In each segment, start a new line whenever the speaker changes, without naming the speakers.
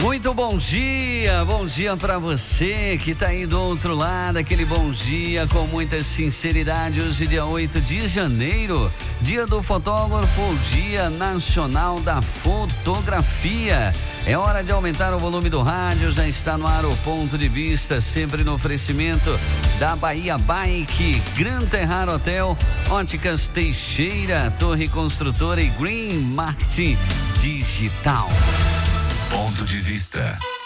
Muito bom dia, bom dia para você que está aí do outro lado, aquele bom dia com muita sinceridade. Hoje, dia 8 de janeiro, dia do fotógrafo, dia nacional da fotografia. É hora de aumentar o volume do rádio, já está no ar o ponto de vista, sempre no oferecimento da Bahia Bike, Gran Terrar Hotel, Óticas Teixeira, Torre Construtora e Green Marketing Digital.
Ponto de vista.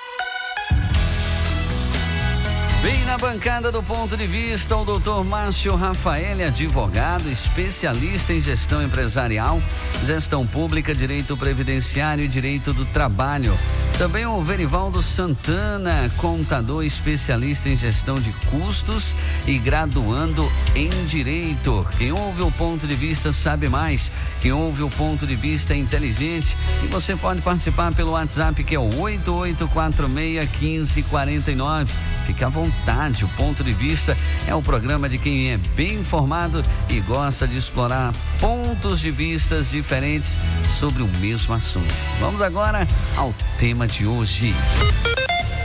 Bem na bancada do ponto de vista, o doutor Márcio Rafael, advogado, especialista em gestão empresarial, gestão pública, direito previdenciário e direito do trabalho. Também o Verivaldo Santana, contador especialista em gestão de custos e graduando em direito. Quem ouve o ponto de vista sabe mais. Quem ouve o ponto de vista é inteligente. E você pode participar pelo WhatsApp que é o 88461549. Fique à vontade, o ponto de vista é o programa de quem é bem informado e gosta de explorar pontos de vistas diferentes sobre o mesmo assunto. Vamos agora ao tema de hoje.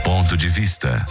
Ponto de vista.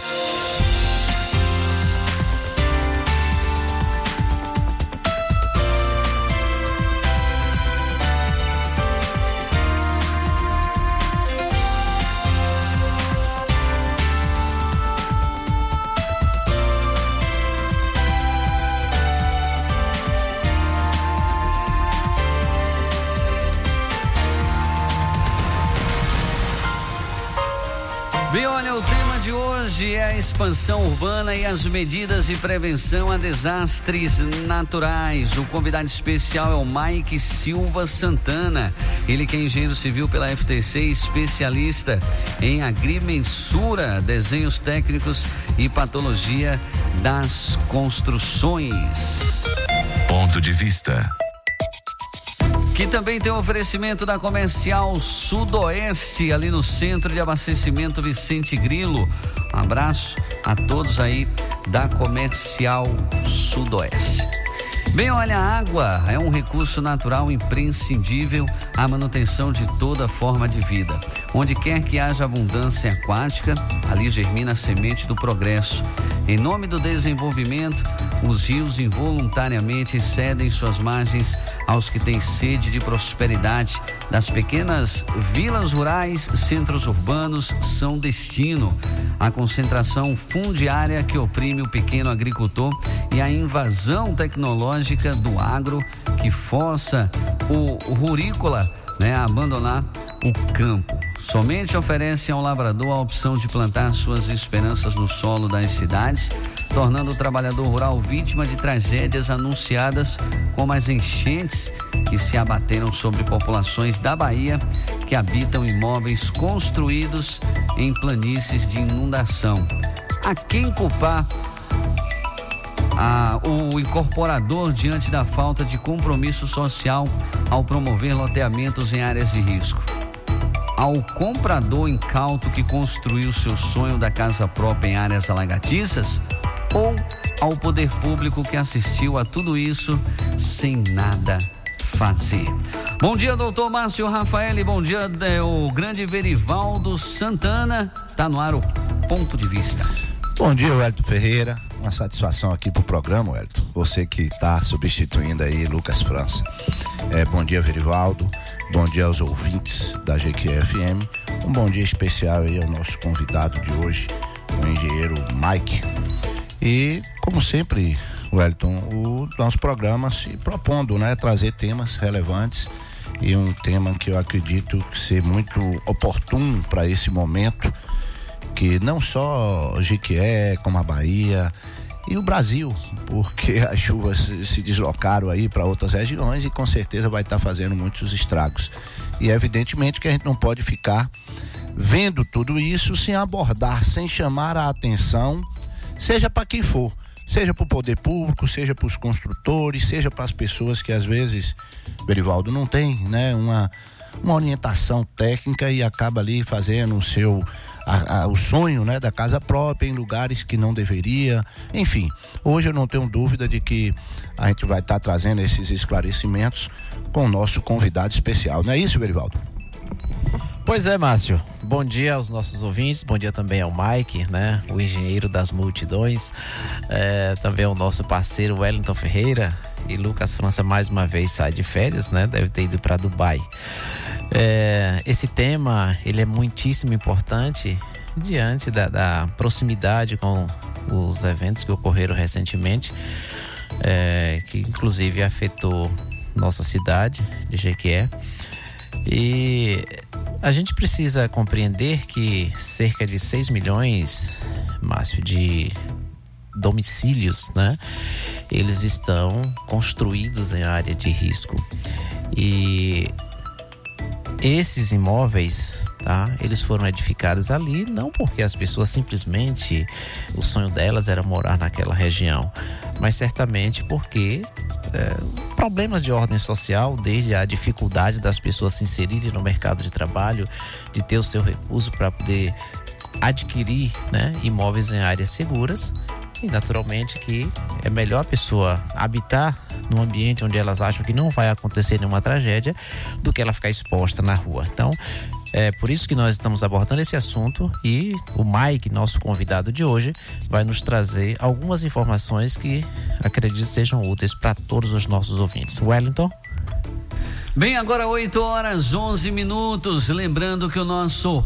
Expansão urbana e as medidas de prevenção a desastres naturais. O convidado especial é o Mike Silva Santana. Ele que é engenheiro civil pela FTC, especialista em agrimensura, desenhos técnicos e patologia das construções.
Ponto de vista.
Que também tem o oferecimento da Comercial Sudoeste, ali no Centro de Abastecimento Vicente Grilo. Um abraço a todos aí da Comercial Sudoeste. Bem, olha, a água é um recurso natural imprescindível à manutenção de toda forma de vida. Onde quer que haja abundância aquática, ali germina a semente do progresso. Em nome do desenvolvimento, os rios involuntariamente cedem suas margens aos que têm sede de prosperidade. Das pequenas vilas rurais, centros urbanos são destino. A concentração fundiária que oprime o pequeno agricultor e a invasão tecnológica do agro que força o rurícola né, a abandonar o campo. Somente oferece ao lavrador a opção de plantar suas esperanças no solo das cidades, tornando o trabalhador rural vítima de tragédias anunciadas como as enchentes que se abateram sobre populações da Bahia que habitam imóveis construídos em planícies de inundação. A quem culpar a, o incorporador diante da falta de compromisso social ao promover loteamentos em áreas de risco? Ao comprador incauto que construiu seu sonho da casa própria em áreas alagadiças? Ou ao poder público que assistiu a tudo isso sem nada fazer? Bom dia, doutor Márcio Rafael, bom dia, é, o grande Verivaldo Santana. Tá no ar o ponto de vista.
Bom dia, Wellington Ferreira. Uma satisfação aqui pro programa, Wellington. Você que está substituindo aí Lucas França. É, bom dia, Verivaldo. Bom dia aos ouvintes da GQFM. Um bom dia especial aí ao nosso convidado de hoje, o engenheiro Mike. E, como sempre, Wellington, o nosso programa se propondo, né, trazer temas relevantes e um tema que eu acredito ser muito oportuno para esse momento que não só Jiquié, como a Bahia e o Brasil, porque as chuvas se deslocaram aí para outras regiões e com certeza vai estar tá fazendo muitos estragos. E evidentemente que a gente não pode ficar vendo tudo isso, sem abordar, sem chamar a atenção, seja para quem for, seja para o poder público, seja para os construtores, seja para as pessoas que às vezes, Berivaldo, não tem né, uma, uma orientação técnica e acaba ali fazendo o seu a, a, o sonho né, da casa própria em lugares que não deveria. Enfim, hoje eu não tenho dúvida de que a gente vai estar tá trazendo esses esclarecimentos com o nosso convidado especial. Não é isso, Berivaldo?
Pois é, Márcio. Bom dia aos nossos ouvintes, bom dia também ao Mike, né? O engenheiro das multidões, é, também ao nosso parceiro Wellington Ferreira e Lucas França mais uma vez sai de férias, né? Deve ter ido para Dubai. É, esse tema ele é muitíssimo importante diante da, da, proximidade com os eventos que ocorreram recentemente, é, que inclusive afetou nossa cidade de Jequié. E a gente precisa compreender que cerca de 6 milhões, Márcio, de domicílios, né? Eles estão construídos em área de risco. E esses imóveis, tá? Eles foram edificados ali não porque as pessoas simplesmente o sonho delas era morar naquela região, mas certamente porque é, problemas de ordem social, desde a dificuldade das pessoas se inserirem no mercado de trabalho, de ter o seu recurso para poder adquirir né, imóveis em áreas seguras, e naturalmente que é melhor a pessoa habitar num ambiente onde elas acham que não vai acontecer nenhuma tragédia do que ela ficar exposta na rua. Então, é por isso que nós estamos abordando esse assunto e o Mike, nosso convidado de hoje, vai nos trazer algumas informações que acredito sejam úteis para todos os nossos ouvintes. Wellington?
Bem, agora 8 horas 11 minutos. Lembrando que o nosso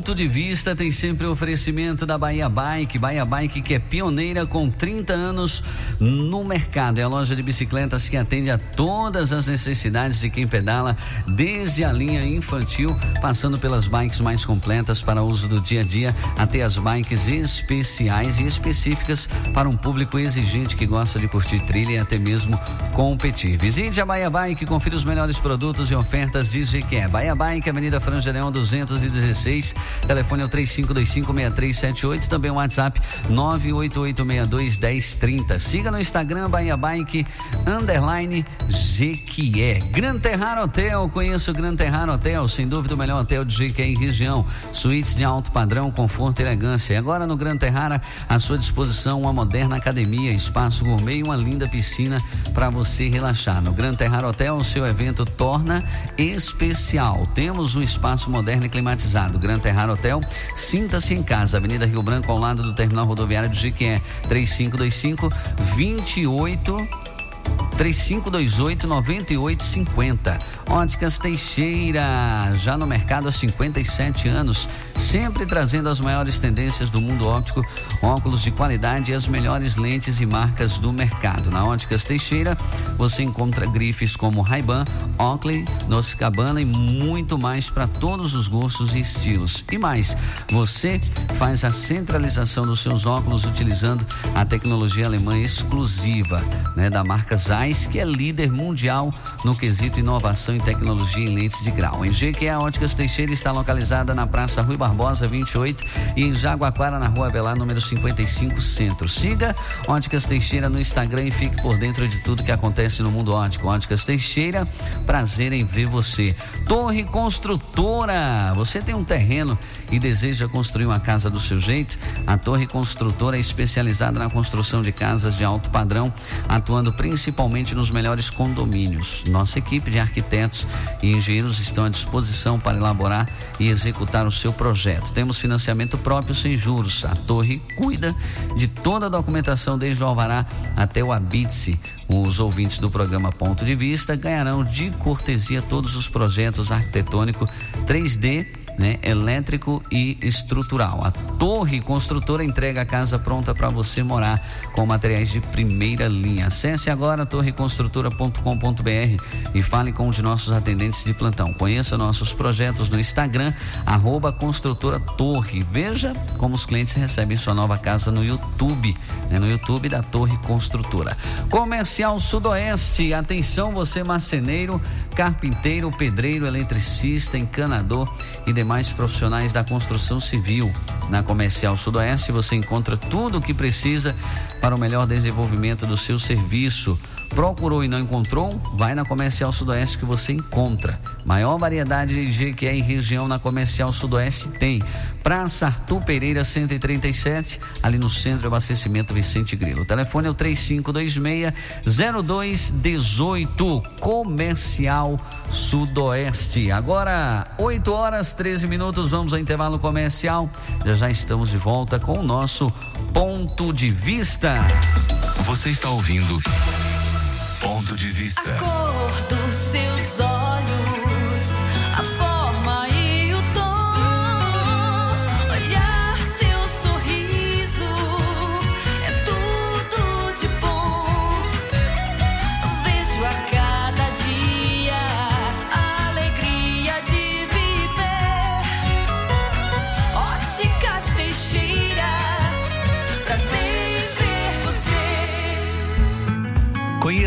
de vista tem sempre o oferecimento da Bahia Bike. Bahia Bike que é pioneira com 30 anos no mercado. É a loja de bicicletas que atende a todas as necessidades de quem pedala, desde a linha infantil, passando pelas bikes mais completas para uso do dia a dia, até as bikes especiais e específicas para um público exigente que gosta de curtir trilha e até mesmo competir. Visite a Bahia Bike, confira os melhores produtos e ofertas de GQ. Bahia Bike, Avenida Franja Leão 216 Telefone é o 35256378. Também o WhatsApp 988621030. Siga no Instagram Bahia Bike underline Jequié. Gran Terrar Hotel. Conheça o Gran Terrar Hotel. Sem dúvida o melhor hotel de Jequié em região. Suítes de alto padrão, conforto e elegância. E agora no Gran Terrara, à sua disposição uma moderna academia, espaço gourmet e uma linda piscina para você relaxar. No Gran Terrar Hotel, o seu evento torna especial. Temos um espaço moderno e climatizado Gran Terrar Hotel. Sinta-se em casa, Avenida Rio Branco, ao lado do terminal rodoviário de Jequié, 3525 28 3528 9850. Óticas Teixeira, já no mercado há 57 anos, sempre trazendo as maiores tendências do mundo óptico, óculos de qualidade e as melhores lentes e marcas do mercado. Na Óticas Teixeira, você encontra grifes como Ray-Ban, Oakley, Noce Cabana e muito mais para todos os gostos e estilos. E mais, você faz a centralização dos seus óculos utilizando a tecnologia alemã exclusiva, né, da marca Zeiss que é líder mundial no quesito inovação e tecnologia em lentes de grau. Em G, que é a Óticas Teixeira, está localizada na Praça Rui Barbosa, 28, e em Jaguaquara, na Rua Avelar, número 55, Centro. Siga Óticas Teixeira no Instagram e fique por dentro de tudo que acontece no mundo ótico. Óticas Teixeira, prazer em ver você. Torre Construtora, você tem um terreno e deseja construir uma casa do seu jeito? A Torre Construtora é especializada na construção de casas de alto padrão, atuando principalmente nos melhores condomínios. Nossa equipe de arquitetos e engenheiros estão à disposição para elaborar e executar o seu projeto. Temos financiamento próprio sem juros. A Torre cuida de toda a documentação desde o alvará até o habite Os ouvintes do programa Ponto de Vista ganharão de cortesia todos os projetos arquitetônicos 3D né, elétrico e estrutural. A Torre Construtora entrega a casa pronta para você morar com materiais de primeira linha. Acesse agora torreconstrutora.com.br e fale com um de nossos atendentes de plantão. Conheça nossos projetos no Instagram, arroba Construtora Torre. Veja como os clientes recebem sua nova casa no YouTube, né, no YouTube da Torre Construtora. Comercial Sudoeste, atenção você marceneiro, carpinteiro, pedreiro, eletricista, encanador e demais profissionais da construção civil. Na Comercial Sudoeste você encontra tudo o que precisa para o melhor desenvolvimento do seu serviço. Procurou e não encontrou? Vai na Comercial Sudoeste que você encontra. Maior variedade de GQE em região na Comercial Sudoeste tem. Praça Arthur Pereira 137, ali no Centro de Abastecimento Vicente Grilo. O telefone é o 3526-0218. Comercial Sudoeste. Agora, 8 horas 13 minutos, vamos ao intervalo comercial. Já já estamos de volta com o nosso ponto de vista.
Você está ouvindo Ponto de Vista.
A cor dos seus olhos.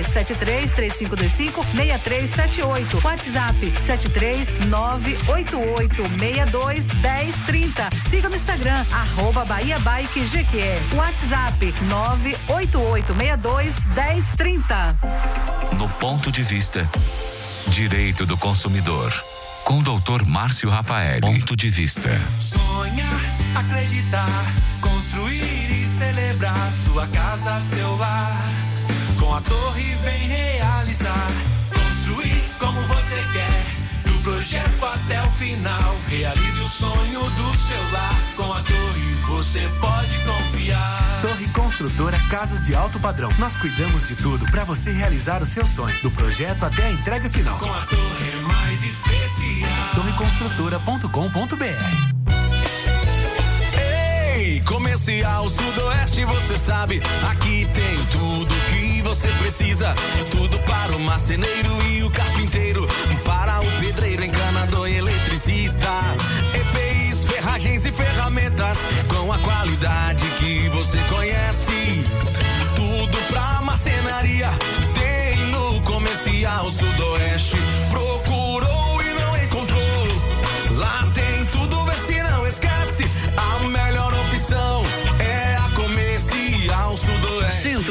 Telefone 73 3525 6378. WhatsApp 73 988 62 1030. Siga no Instagram, arroba Bahia Bike GQE. WhatsApp 988 62 1030.
No ponto de vista, direito do consumidor. Com o doutor Márcio Rafael. Ponto de vista.
Sonhar, acreditar, construir e celebrar sua casa, seu lar com a torre vem realizar, construir como você quer. Do projeto até o final, realize o sonho do seu lar. Com a torre você pode confiar.
Torre Construtora Casas de Alto Padrão. Nós cuidamos de tudo para você realizar o seu sonho, do projeto até a entrega final.
Com a torre mais especial.
Torreconstrutora.com.br
Comercial Sudoeste, você sabe, aqui tem tudo que você precisa. Tudo para o marceneiro e o carpinteiro, para o pedreiro, encanador e eletricista. EPIs, ferragens e ferramentas com a qualidade que você conhece. Tudo pra marcenaria tem no Comercial Sudoeste. Procurou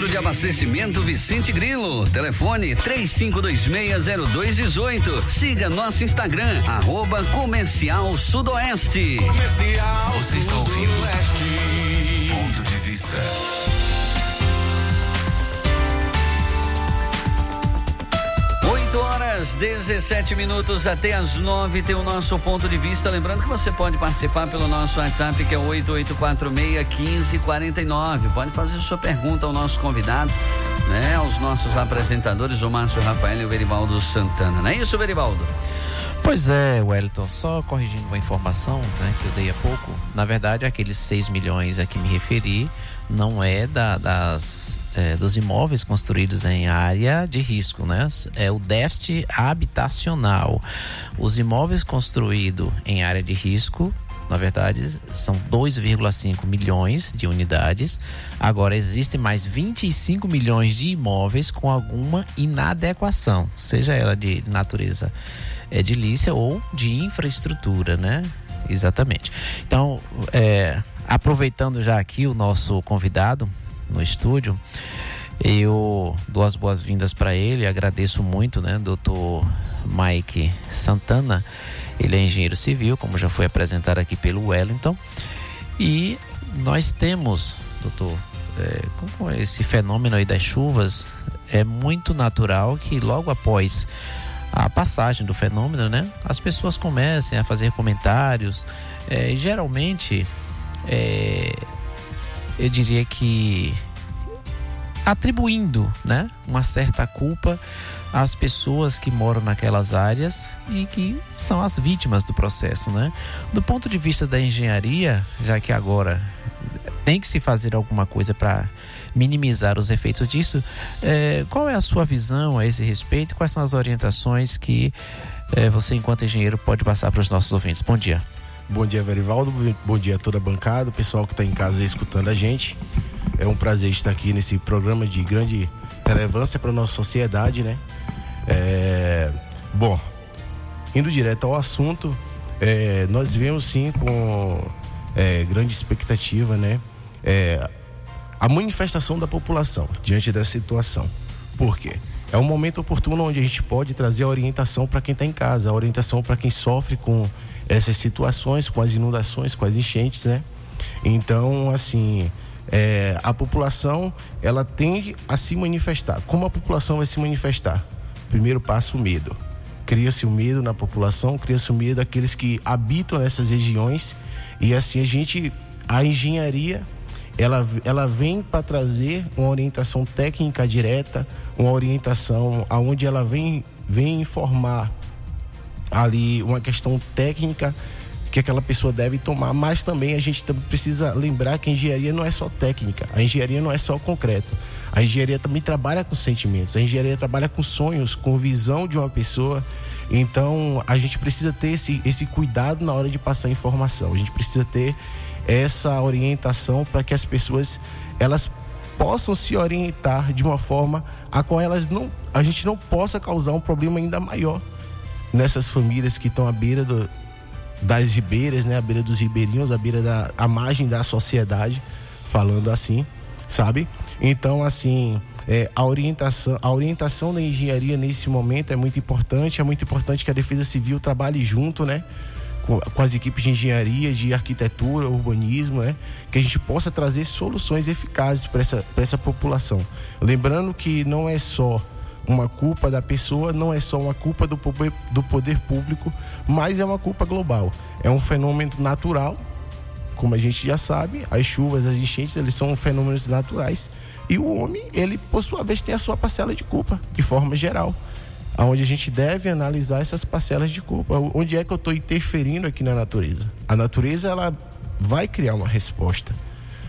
de Abastecimento Vicente Grilo. Telefone 35260218. Siga nosso Instagram, arroba Comercial Sudoeste.
Comercial Você está ouvindo? Ponto de vista.
Horas 17 minutos até as 9 tem o nosso ponto de vista. Lembrando que você pode participar pelo nosso WhatsApp que é 88461549. Pode fazer sua pergunta ao nosso convidado, né? Aos nossos apresentadores, o Márcio Rafael e o Verivaldo Santana. Não é isso, Verivaldo?
Pois é, Wellington, só corrigindo uma informação né, que eu dei há pouco. Na verdade, aqueles 6 milhões a que me referi não é da, das é, dos imóveis construídos em área de risco, né? É o déficit habitacional. Os imóveis construídos em área de risco, na verdade, são 2,5 milhões de unidades. Agora existem mais 25 milhões de imóveis com alguma inadequação, seja ela de natureza edilícia ou de infraestrutura, né? Exatamente. Então, é, aproveitando já aqui o nosso convidado, no estúdio. Eu dou as boas-vindas para ele, agradeço muito, né, doutor Mike Santana. Ele é engenheiro civil, como já foi apresentado aqui pelo Wellington. E nós temos, doutor, é, como esse fenômeno aí das chuvas, é muito natural que logo após a passagem do fenômeno, né, as pessoas comecem a fazer comentários. É, geralmente, é, eu diria que atribuindo, né, uma certa culpa às pessoas que moram naquelas áreas e que são as vítimas do processo, né? Do ponto de vista da engenharia, já que agora tem que se fazer alguma coisa para minimizar os efeitos disso, é, qual é a sua visão a esse respeito? Quais são as orientações que é, você, enquanto engenheiro, pode passar para os nossos ouvintes? Bom dia.
Bom dia, Verivaldo. Bom dia a toda a bancada, o pessoal que está em casa escutando a gente. É um prazer estar aqui nesse programa de grande relevância para nossa sociedade, né? É... Bom, indo direto ao assunto, é... nós vemos sim com é, grande expectativa, né? É... A manifestação da população diante dessa situação. Por quê? É um momento oportuno onde a gente pode trazer a orientação para quem está em casa, a orientação para quem sofre com essas situações, com as inundações, com as enchentes, né? Então, assim, é, a população ela tende a se manifestar. Como a população vai se manifestar? Primeiro passo, o medo. Cria-se o medo na população, cria-se o medo daqueles que habitam nessas regiões e assim a gente, a engenharia, ela, ela vem para trazer uma orientação técnica direta, uma orientação aonde ela vem, vem informar ali uma questão técnica que aquela pessoa deve tomar, mas também a gente precisa lembrar que a engenharia não é só técnica, a engenharia não é só concreto. A engenharia também trabalha com sentimentos, a engenharia trabalha com sonhos, com visão de uma pessoa. Então, a gente precisa ter esse, esse cuidado na hora de passar informação. A gente precisa ter essa orientação para que as pessoas elas possam se orientar de uma forma a qual elas não a gente não possa causar um problema ainda maior nessas famílias que estão à beira do, das ribeiras, né, à beira dos ribeirinhos, à beira da à margem da sociedade, falando assim, sabe? Então, assim, é, a orientação a orientação da engenharia nesse momento é muito importante, é muito importante que a Defesa Civil trabalhe junto, né? Com, as equipes de engenharia, de arquitetura, urbanismo, né? Que a gente possa trazer soluções eficazes para essa, essa população. Lembrando que não é só uma culpa da pessoa, não é só uma culpa do poder, do poder público, mas é uma culpa global. É um fenômeno natural, como a gente já sabe, as chuvas, as enchentes, eles são fenômenos naturais. E o homem, ele, por sua vez, tem a sua parcela de culpa, de forma geral. Onde a gente deve analisar essas parcelas de culpa. Onde é que eu estou interferindo aqui na natureza? A natureza, ela vai criar uma resposta.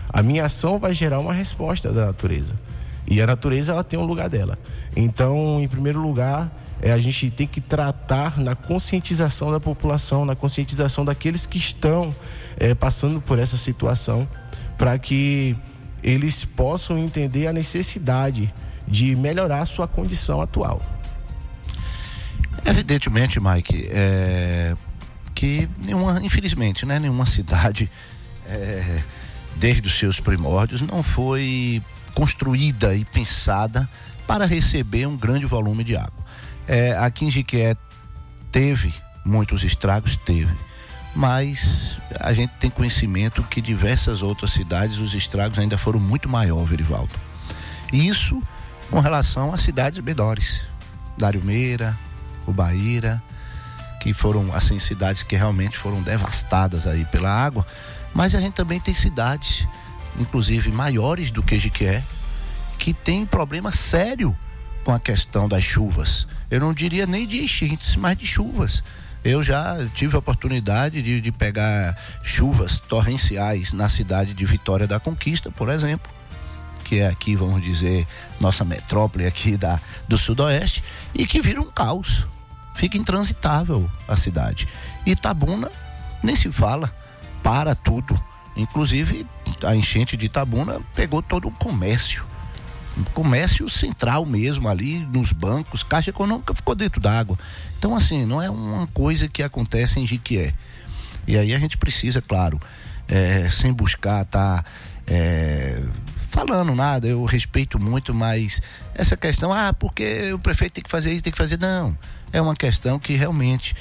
A minha ação vai gerar uma resposta da natureza. E a natureza ela tem um lugar dela. Então, em primeiro lugar, é, a gente tem que tratar na conscientização da população, na conscientização daqueles que estão é, passando por essa situação, para que eles possam entender a necessidade de melhorar sua condição atual.
Evidentemente, Mike, é, que nenhuma, infelizmente, né, nenhuma cidade, é, desde os seus primórdios, não foi construída e pensada para receber um grande volume de água. É, aqui em teve muitos estragos, teve, mas a gente tem conhecimento que diversas outras cidades os estragos ainda foram muito maiores, Verivaldo. Isso com relação às cidades menores, Dário Meira, Ubaíra, que foram assim cidades que realmente foram devastadas aí pela água, mas a gente também tem cidades inclusive maiores do que Jiquié, que tem problema sério com a questão das chuvas. Eu não diria nem de enchentes, mas de chuvas. Eu já tive a oportunidade de, de pegar chuvas torrenciais na cidade de Vitória da Conquista, por exemplo, que é aqui, vamos dizer, nossa metrópole aqui da, do Sudoeste, e que vira um caos. Fica intransitável a cidade. Itabuna nem se fala, para tudo. Inclusive, a enchente de Itabuna pegou todo o comércio. O comércio central mesmo ali, nos bancos, Caixa Econômica ficou dentro d'água. Então, assim, não é uma coisa que acontece em Jiquié. E aí a gente precisa, claro, é, sem buscar tá, é, falando nada, eu respeito muito, mas essa questão, ah, porque o prefeito tem que fazer isso, tem que fazer. Não. É uma questão que realmente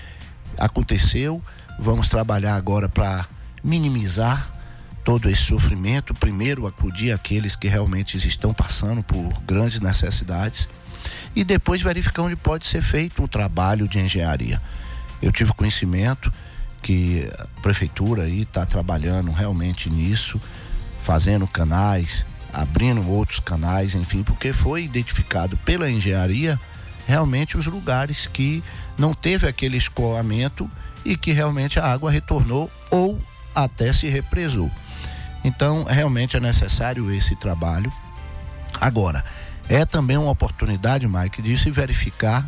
aconteceu. Vamos trabalhar agora para minimizar todo esse sofrimento. Primeiro, acudir aqueles que realmente estão passando por grandes necessidades e depois verificar onde pode ser feito um trabalho de engenharia. Eu tive conhecimento que a prefeitura aí está trabalhando realmente nisso, fazendo canais, abrindo outros canais, enfim, porque foi identificado pela engenharia realmente os lugares que não teve aquele escoamento e que realmente a água retornou ou até se represou. Então, realmente é necessário esse trabalho. Agora, é também uma oportunidade, Mike, de se verificar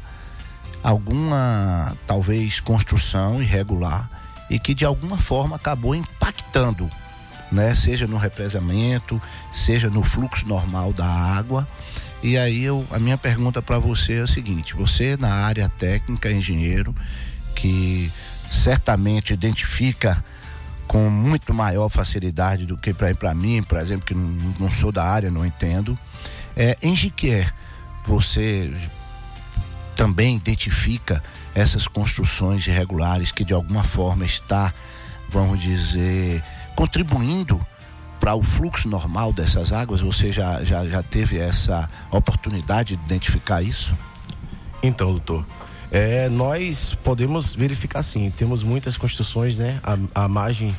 alguma, talvez, construção irregular e que de alguma forma acabou impactando, né? Seja no represamento, seja no fluxo normal da água. E aí eu, a minha pergunta para você é a seguinte: você na área técnica, engenheiro, que certamente identifica com muito maior facilidade do que para mim, por exemplo, que não, não sou da área, não entendo. É, em Jiquier, você também identifica essas construções irregulares que de alguma forma está, vamos dizer, contribuindo para o fluxo normal dessas águas? Você já, já, já teve essa oportunidade de identificar isso?
Então, doutor, é, nós podemos verificar sim, temos muitas construções, né? A, a margem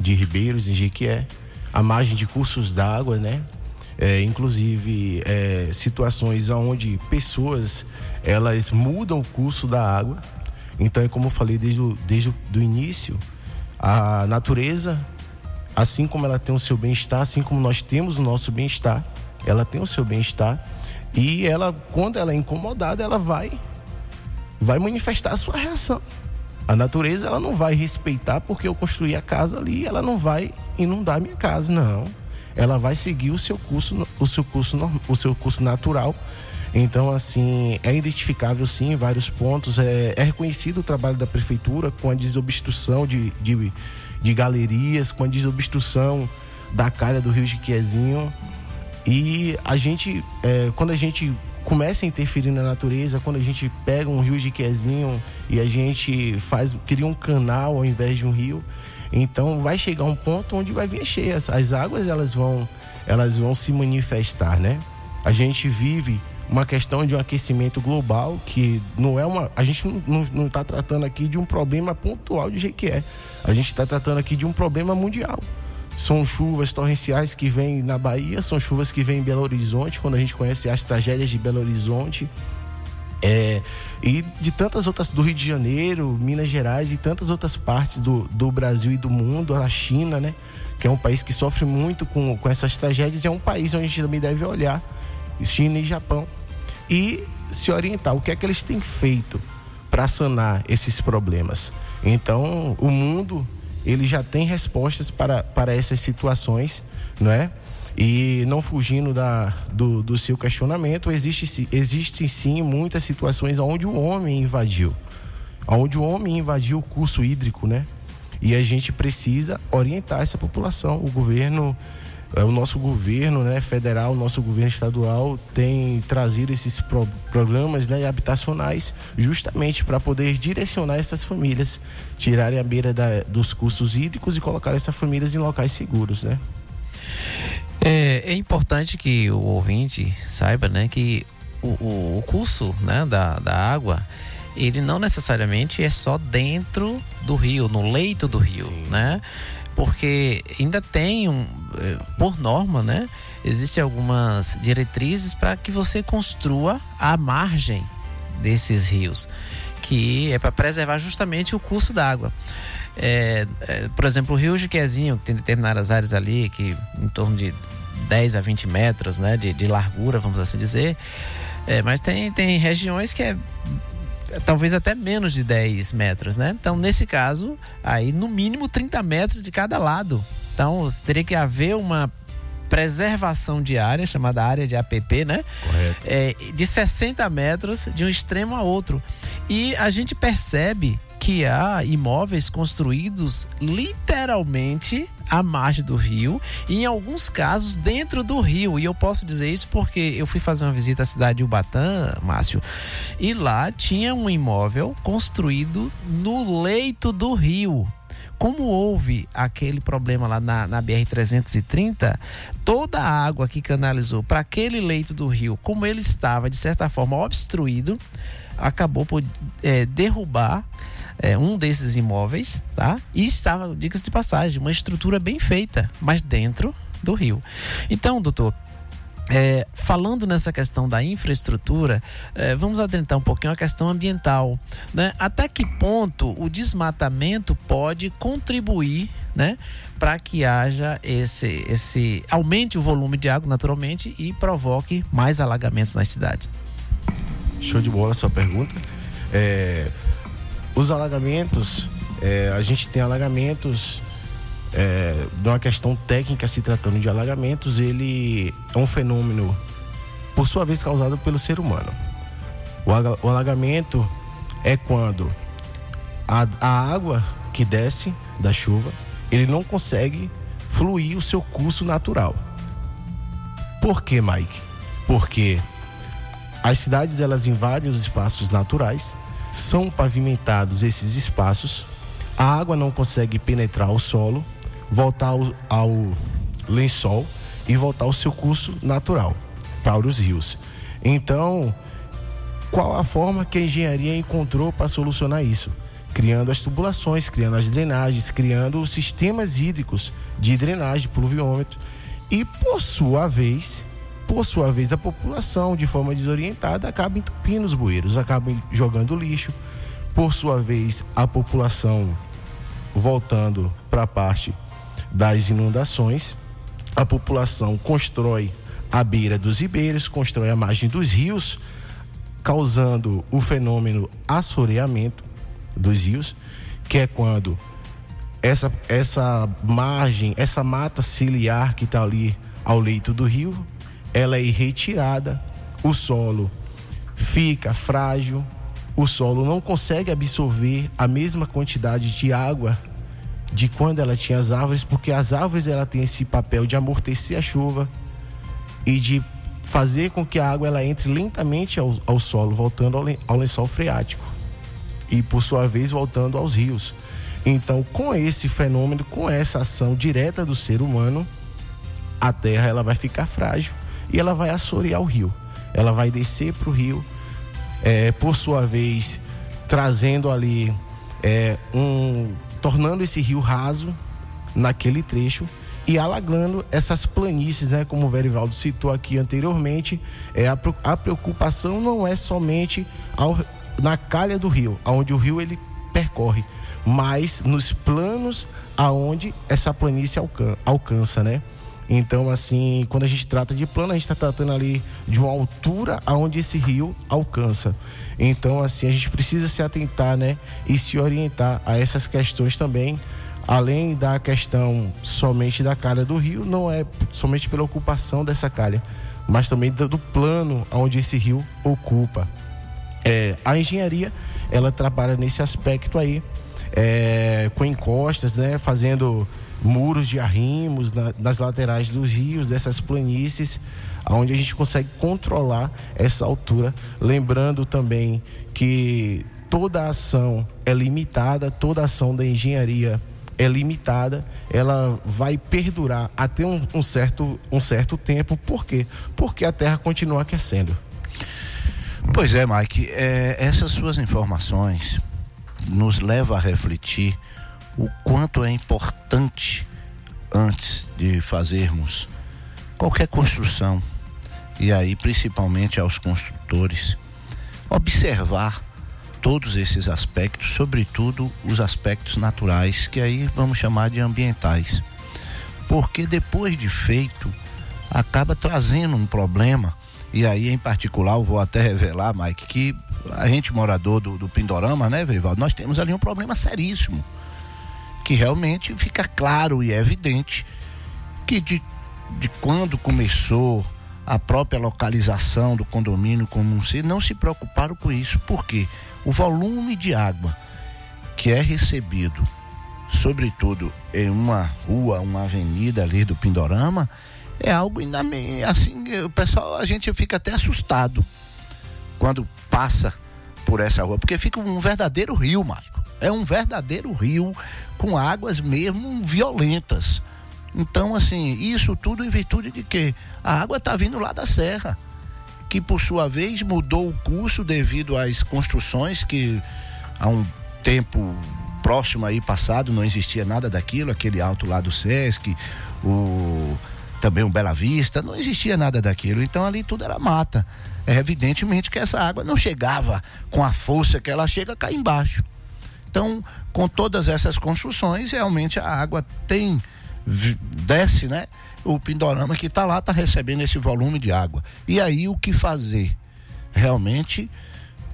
de ribeiros em Jequié, a margem de cursos d'água, né? é, inclusive é, situações onde pessoas elas mudam o curso da água. Então é como eu falei desde o, desde o do início, a natureza, assim como ela tem o seu bem-estar, assim como nós temos o nosso bem-estar, ela tem o seu bem-estar e ela quando ela é incomodada, ela vai vai manifestar a sua reação. A natureza ela não vai respeitar porque eu construí a casa ali, ela não vai inundar minha casa, não ela vai seguir o seu curso, o seu curso, o seu curso natural. Então, assim, é identificável sim em vários pontos. É, é reconhecido o trabalho da prefeitura com a desobstrução de, de, de galerias, com a desobstrução da calha do Rio Jiquiezinho. E a gente, é, quando a gente começa a interferir na natureza, quando a gente pega um rio Jiquiezinho e a gente faz, cria um canal ao invés de um rio, então vai chegar um ponto onde vai vir cheia. As, as águas elas vão, elas vão se manifestar, né? A gente vive uma questão de um aquecimento global que não é uma. A gente não está tratando aqui de um problema pontual de Jequié. A gente está tratando aqui de um problema mundial. São chuvas torrenciais que vêm na Bahia, são chuvas que vêm em Belo Horizonte, quando a gente conhece as tragédias de Belo Horizonte. É, e de tantas outras do Rio de Janeiro, Minas Gerais e tantas outras partes do, do Brasil e do mundo, a China, né? Que é um país que sofre muito com, com essas tragédias, é um país onde a gente também deve olhar, China e Japão, e se orientar. O que é que eles têm feito para sanar esses problemas? Então, o mundo ele já tem respostas para, para essas situações, não é? E não fugindo da, do, do seu questionamento, existe, existe sim muitas situações onde o homem invadiu. Onde o homem invadiu o curso hídrico, né? E a gente precisa orientar essa população. O governo, o nosso governo né, federal, o nosso governo estadual tem trazido esses pro, programas né, habitacionais justamente para poder direcionar essas famílias, tirarem a beira da, dos cursos hídricos e colocar essas famílias em locais seguros, né?
É, é importante que o ouvinte saiba, né, que o, o, o curso, né, da, da água, ele não necessariamente é só dentro do rio, no leito do rio, Sim. né? Porque ainda tem um, é, por norma, né? Existem algumas diretrizes para que você construa a margem desses rios, que é para preservar justamente o curso d'água. É, é, por exemplo, o Rio Jiquezinho, que tem determinadas áreas ali, que em torno de 10 a 20 metros né, de, de largura, vamos assim dizer. É, mas tem, tem regiões que é talvez até menos de 10 metros, né? Então, nesse caso, aí no mínimo 30 metros de cada lado. Então, teria que haver uma preservação de área, chamada área de APP, né?
Correto.
É, de 60 metros de um extremo a outro. E a gente percebe que há imóveis construídos literalmente à margem do rio e em alguns casos dentro do rio. E eu posso dizer isso porque eu fui fazer uma visita à cidade de Ubatã, Márcio, e lá tinha um imóvel construído no leito do rio como houve aquele problema lá na, na BR-330, toda a água que canalizou para aquele leito do rio, como ele estava, de certa forma, obstruído, acabou por é, derrubar é, um desses imóveis, tá? E estava, diga-se de passagem, uma estrutura bem feita, mas dentro do rio. Então, doutor, é, falando nessa questão da infraestrutura, é, vamos adentrar um pouquinho a questão ambiental. Né? Até que ponto o desmatamento pode contribuir né, para que haja esse, esse. aumente o volume de água naturalmente e provoque mais alagamentos nas cidades?
Show de bola a sua pergunta. É, os alagamentos, é, a gente tem alagamentos é, de uma questão técnica se tratando de alagamentos, ele é um fenômeno, por sua vez, causado pelo ser humano. O alagamento é quando a, a água que desce da chuva, ele não consegue fluir o seu curso natural. Por que, Mike? Porque as cidades elas invadem os espaços naturais, são pavimentados esses espaços, a água não consegue penetrar o solo voltar ao, ao lençol e voltar ao seu curso natural para os rios. Então, qual a forma que a engenharia encontrou para solucionar isso? Criando as tubulações, criando as drenagens, criando os sistemas hídricos de drenagem, pluviômetro e, por sua vez, por sua vez, a população, de forma desorientada, acaba entupindo os bueiros, acaba jogando lixo. Por sua vez, a população voltando para a parte das inundações, a população constrói a beira dos ribeiros, constrói a margem dos rios, causando o fenômeno assoreamento dos rios, que é quando essa, essa margem, essa mata ciliar que está ali ao leito do rio, ela é retirada, o solo fica frágil, o solo não consegue absorver a mesma quantidade de água de quando ela tinha as árvores, porque as árvores ela tem esse papel de amortecer a chuva e de fazer com que a água ela entre lentamente ao, ao solo, voltando ao, ao lençol freático e por sua vez voltando aos rios. Então, com esse fenômeno, com essa ação direta do ser humano, a terra ela vai ficar frágil e ela vai assorear o rio. Ela vai descer para o rio, é, por sua vez, trazendo ali é, um tornando esse rio raso naquele trecho e alagando essas planícies, né? Como o Verivaldo citou aqui anteriormente, é a, a preocupação não é somente ao, na calha do rio, aonde o rio ele percorre, mas nos planos aonde essa planície alcan alcança, né? Então, assim, quando a gente trata de plano, a gente está tratando ali de uma altura aonde esse rio alcança. Então, assim, a gente precisa se atentar, né? E se orientar a essas questões também. Além da questão somente da calha do rio, não é somente pela ocupação dessa calha, mas também do plano onde esse rio ocupa. É, a engenharia, ela trabalha nesse aspecto aí, é, com encostas, né? Fazendo muros de arrimos na, nas laterais dos rios, dessas planícies, onde a gente consegue controlar essa altura. Lembrando também que toda ação é limitada, toda ação da engenharia é limitada, ela vai perdurar até um, um, certo, um certo tempo. Por quê? Porque a Terra continua aquecendo.
Pois é, Mike, é, essas suas informações nos levam a refletir o quanto é importante antes de fazermos qualquer construção, e aí principalmente aos construtores, observar todos esses aspectos, sobretudo os aspectos naturais, que aí vamos chamar de ambientais. Porque depois de feito, acaba trazendo um problema, e aí em particular eu vou até revelar, Mike, que a gente morador do, do Pindorama, né, Verivaldo, nós temos ali um problema seríssimo que realmente fica claro e evidente que de, de quando começou a própria localização do condomínio como um ser, não se preocuparam com isso. Por quê? O volume de água que é recebido, sobretudo em uma rua, uma avenida ali do Pindorama, é algo assim, o pessoal, a gente fica até assustado quando passa por essa rua, porque fica um verdadeiro rio, Maico. É um verdadeiro rio com águas mesmo violentas. Então, assim, isso tudo em virtude de que a água está vindo lá da serra, que por sua vez mudou o curso devido às construções que há um tempo próximo aí passado não existia nada daquilo, aquele alto lá do Sesc, o também o Bela Vista, não existia nada daquilo. Então ali tudo era mata. É evidentemente que essa água não chegava com a força que ela chega cá embaixo. Então, com todas essas construções, realmente a água tem desce, né? O Pindorama que está lá está recebendo esse volume de água. E aí o que fazer? Realmente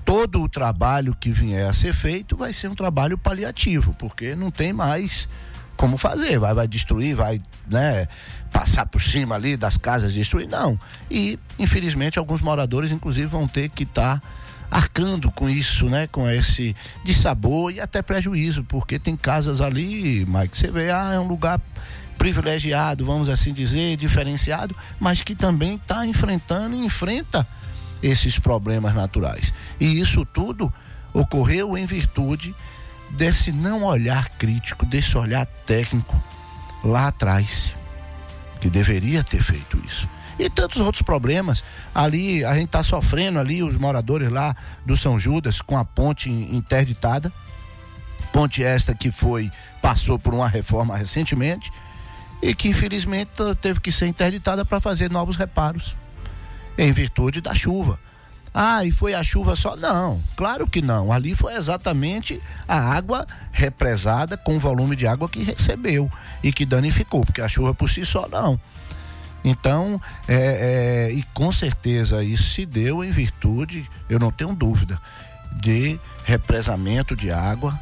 todo o trabalho que vier a ser feito vai ser um trabalho paliativo, porque não tem mais como fazer, vai, vai destruir, vai, né, passar por cima ali das casas destruir, não. E, infelizmente, alguns moradores, inclusive, vão ter que estar tá arcando com isso, né, com esse dissabor e até prejuízo, porque tem casas ali, Mike, você vê, ah, é um lugar privilegiado, vamos assim dizer, diferenciado, mas que também está enfrentando e enfrenta esses problemas naturais. E isso tudo ocorreu em virtude desse não olhar crítico, desse olhar técnico lá atrás, que deveria ter feito isso. E tantos outros problemas. Ali, a gente está sofrendo ali, os moradores lá do São Judas, com a ponte interditada. Ponte esta que foi, passou por uma reforma recentemente e que infelizmente teve que ser interditada para fazer novos reparos, em virtude da chuva. Ah, e foi a chuva só? Não, claro que não. Ali foi exatamente a água represada com o volume de água que recebeu e que danificou, porque a chuva por si só não. Então, é, é, e com certeza isso se deu em virtude, eu não tenho dúvida, de represamento de água,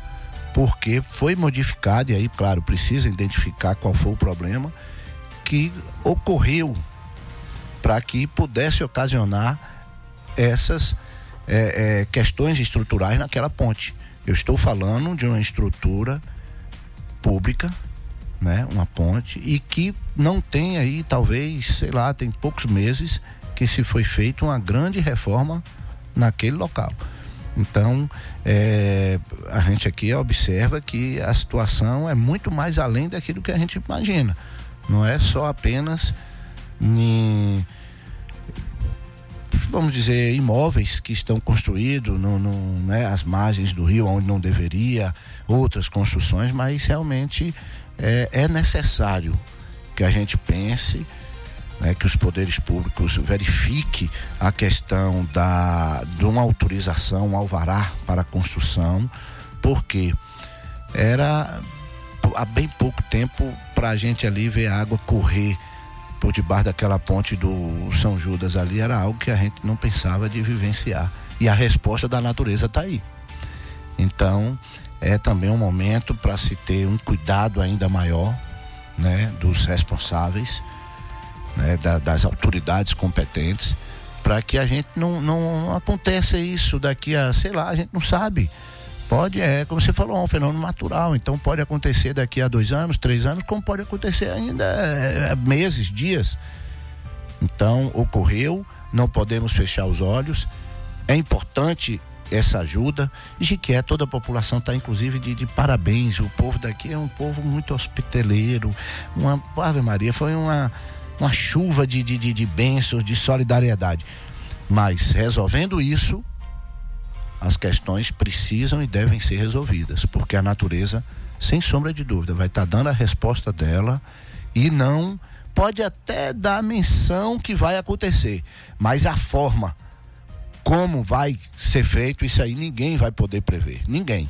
porque foi modificado, e aí, claro, precisa identificar qual foi o problema que ocorreu para que pudesse ocasionar essas é, é, questões estruturais naquela ponte. Eu estou falando de uma estrutura pública, né, uma ponte, e que não tem aí, talvez, sei lá, tem poucos meses que se foi feita uma grande reforma naquele local. Então, é, a gente aqui observa que a situação é muito mais além daquilo que a gente imagina. Não é só apenas em vamos dizer, imóveis que estão construídos no, no, né, às margens do rio, onde não deveria, outras construções, mas realmente é, é necessário que a gente pense, né, que os poderes públicos verifiquem a questão da, de uma autorização, um alvará para a construção, porque era há bem pouco tempo para a gente ali ver a água correr por debaixo daquela ponte do São Judas ali era algo que a gente não pensava de vivenciar. E a resposta da natureza está aí. Então, é também um momento para se ter um cuidado ainda maior né, dos responsáveis, né, da, das autoridades competentes, para que a gente não, não aconteça isso daqui a, sei lá, a gente não sabe. Pode, é, como você falou, é um fenômeno natural. Então pode acontecer daqui a dois anos, três anos, como pode acontecer ainda é, é, meses, dias. Então ocorreu, não podemos fechar os olhos. É importante essa ajuda. Jiqué, toda a população está inclusive de, de, parabéns. O povo daqui é um povo muito hospitaleiro. Uma Ave Maria, foi uma, uma chuva de, de, de, de bênçãos, de solidariedade. Mas resolvendo isso, as questões precisam e devem ser resolvidas, porque a natureza, sem sombra de dúvida, vai estar tá dando a resposta dela e não pode até dar a menção que vai acontecer, mas a forma como vai ser feito, isso aí ninguém vai poder prever, ninguém.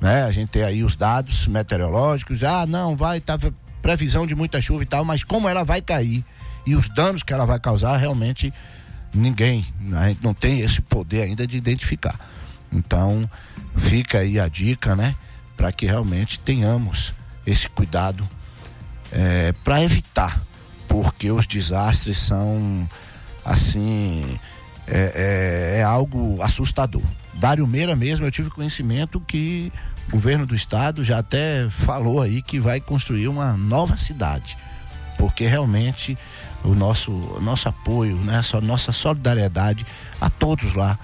Né? A gente tem aí os dados meteorológicos, ah, não, vai tá previsão de muita chuva e tal, mas como ela vai cair e os danos que ela vai causar realmente ninguém, a gente não tem esse poder ainda de identificar. Então, fica aí a dica, né? Para que realmente tenhamos esse cuidado é, para evitar, porque os desastres são assim é, é, é, algo assustador. Dário Meira mesmo, eu tive conhecimento que O governo do estado já até falou aí que vai construir uma nova cidade, porque realmente o nosso, nosso apoio, né, nossa solidariedade a todos lá,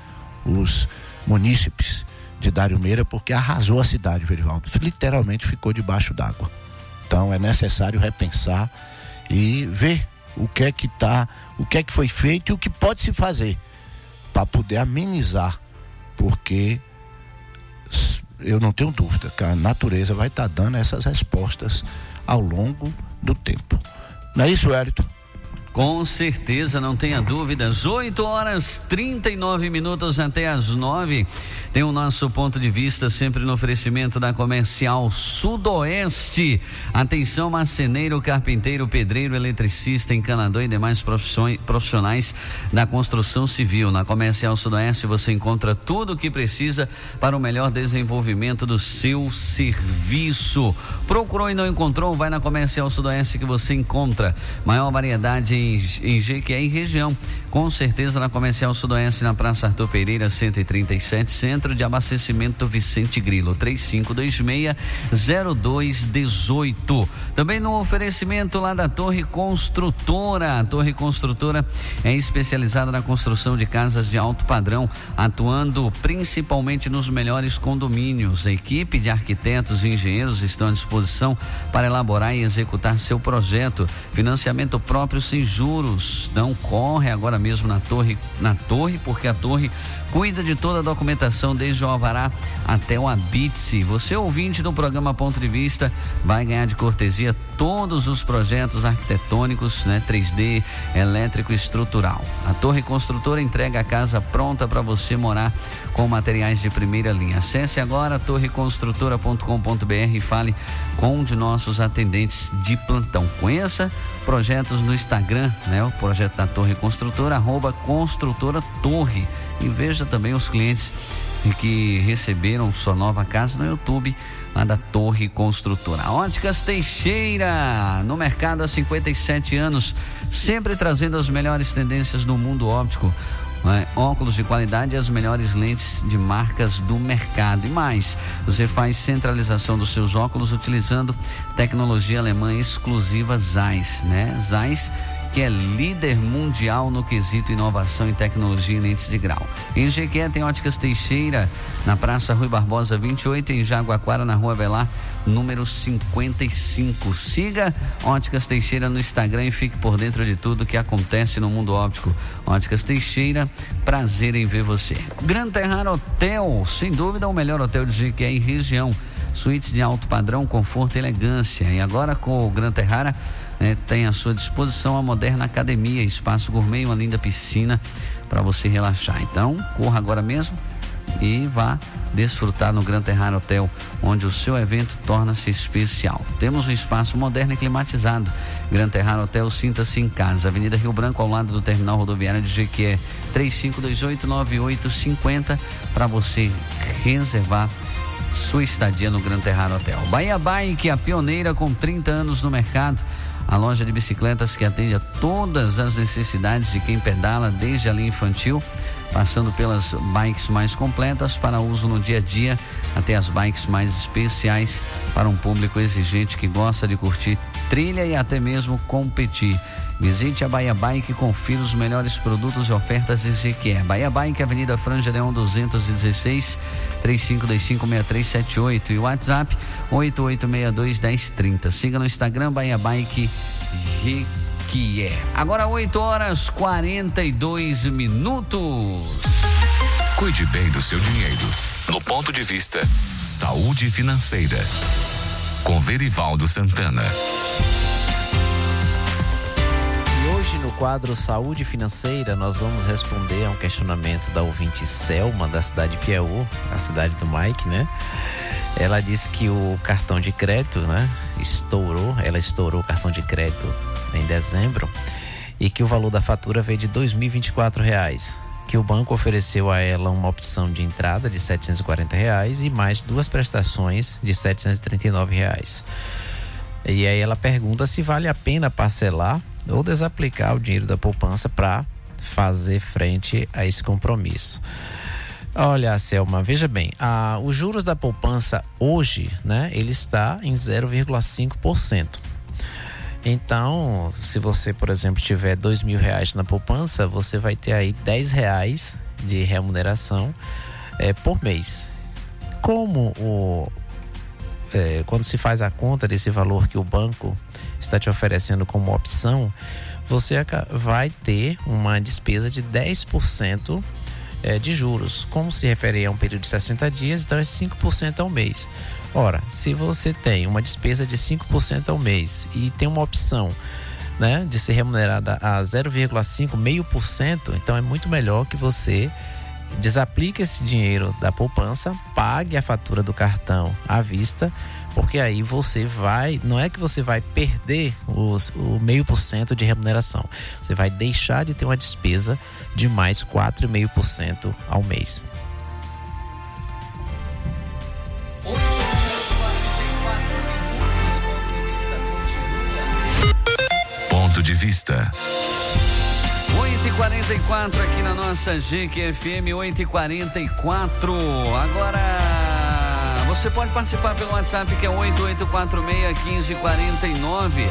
os munícipes de Dário Meira, porque arrasou a cidade, Verivaldo. Literalmente ficou debaixo d'água. Então é necessário repensar e ver o que é que tá, o que é que foi feito e o que pode se fazer para poder amenizar, porque eu não tenho dúvida que a natureza vai estar tá dando essas respostas ao longo do tempo. Não é isso, Wellington?
Com certeza, não tenha dúvidas. 8 horas 39 minutos até as 9. Tem o nosso ponto de vista sempre no oferecimento da Comercial Sudoeste. Atenção, marceneiro, carpinteiro, pedreiro, eletricista, encanador e demais profissionais da construção civil. Na Comercial Sudoeste você encontra tudo o que precisa para o melhor desenvolvimento do seu serviço. Procurou e não encontrou? Vai na Comercial Sudoeste que você encontra maior variedade em, em Jequié e região. Com certeza na Comercial Sudoeste, na Praça Arthur Pereira, 137 Centro de Abastecimento Vicente Grilo, 3526-0218. Também no oferecimento lá da Torre Construtora. A Torre Construtora é especializada na construção de casas de alto padrão, atuando principalmente nos melhores condomínios. A equipe de arquitetos e engenheiros estão à disposição para elaborar e executar seu projeto. Financiamento próprio sem juros. Não corre agora mesmo na torre, na torre, porque a torre cuida de toda a documentação desde o alvará até o habite Você ouvinte do programa Ponto de Vista vai ganhar de cortesia todos os projetos arquitetônicos, né, 3D, elétrico e estrutural. A Torre Construtora entrega a casa pronta para você morar com materiais de primeira linha. Acesse agora torreconstrutora.com.br e fale com um de nossos atendentes de plantão. Conheça projetos no Instagram, né? O projeto da Torre Construtora, arroba Construtora Torre. E veja também os clientes que receberam sua nova casa no YouTube, lá da Torre Construtora. Óticas Teixeira, no mercado há 57 anos, sempre trazendo as melhores tendências do mundo óptico. Né? óculos de qualidade e as melhores lentes de marcas do mercado. E mais, você faz centralização dos seus óculos utilizando tecnologia alemã exclusiva Zeiss, né? Zeiss que é líder mundial no quesito inovação em tecnologia e lentes de grau. Em Jequié tem Óticas Teixeira, na Praça Rui Barbosa 28, em Jaguaquara, na Rua Velar, número 55. Siga Óticas Teixeira no Instagram e fique por dentro de tudo que acontece no mundo óptico. Óticas Teixeira, prazer em ver você. Gran Terrar Hotel, sem dúvida o melhor hotel de Jequié e região. Suítes de alto padrão, conforto e elegância. E agora com o Gran Terrara né, tem à sua disposição a moderna academia, espaço gourmet uma linda piscina para você relaxar. Então, corra agora mesmo e vá desfrutar no Gran Terrar Hotel, onde o seu evento torna-se especial. Temos um espaço moderno e climatizado. Gran Terrar Hotel, sinta-se em casa. Avenida Rio Branco, ao lado do terminal rodoviário de Jequié, 35289850, para você reservar sua estadia no Gran Terrar Hotel. Bahia Bike, a pioneira com 30 anos no mercado a loja de bicicletas que atende a todas as necessidades de quem pedala, desde a linha infantil, passando pelas bikes mais completas para uso no dia a dia, até as bikes mais especiais para um público exigente que gosta de curtir trilha e até mesmo competir. Visite a Bahia Bike e confira os melhores produtos e ofertas de Jequié. Bahia Bike, Avenida Franja Leão 216, 35256378 e WhatsApp 88621030. Siga no Instagram Bahia Bike Jequié. Agora 8 horas 42 minutos.
Cuide bem do seu dinheiro. No ponto de vista Saúde Financeira. Com Verivaldo Santana.
Hoje, no quadro Saúde Financeira, nós vamos responder a um questionamento da ouvinte Selma, da cidade de Piauí, a cidade do Mike, né? Ela disse que o cartão de crédito, né, estourou, ela estourou o cartão de crédito em dezembro e que o valor da fatura veio de 2.024 reais, que o banco ofereceu a ela uma opção de entrada de 740 reais e mais duas prestações de 739 reais. E aí ela pergunta se vale a pena parcelar ou desaplicar o dinheiro da poupança para fazer frente a esse compromisso. Olha, Selma, veja bem, a, os juros da poupança hoje, né, ele está em 0,5%. Então, se você, por exemplo, tiver dois mil reais na poupança, você vai ter aí 10 reais de remuneração é, por mês. Como o, é, quando se faz a conta desse valor que o banco está te oferecendo como opção, você vai ter uma despesa de 10% é, de juros. Como se refere a um período de 60 dias, então é 5% ao mês. Ora, se você tem uma despesa de 5% ao mês e tem uma opção né, de ser remunerada a 0,5, meio por cento, então é muito melhor que você desaplique esse dinheiro da poupança, pague a fatura do cartão à vista porque aí você vai, não é que você vai perder os, o meio por cento de remuneração, você vai deixar de ter uma despesa de mais 4,5% ao mês.
Ponto de vista.
8h44 aqui na nossa GQFM 8h44. Agora você pode participar pelo WhatsApp que é 88461549.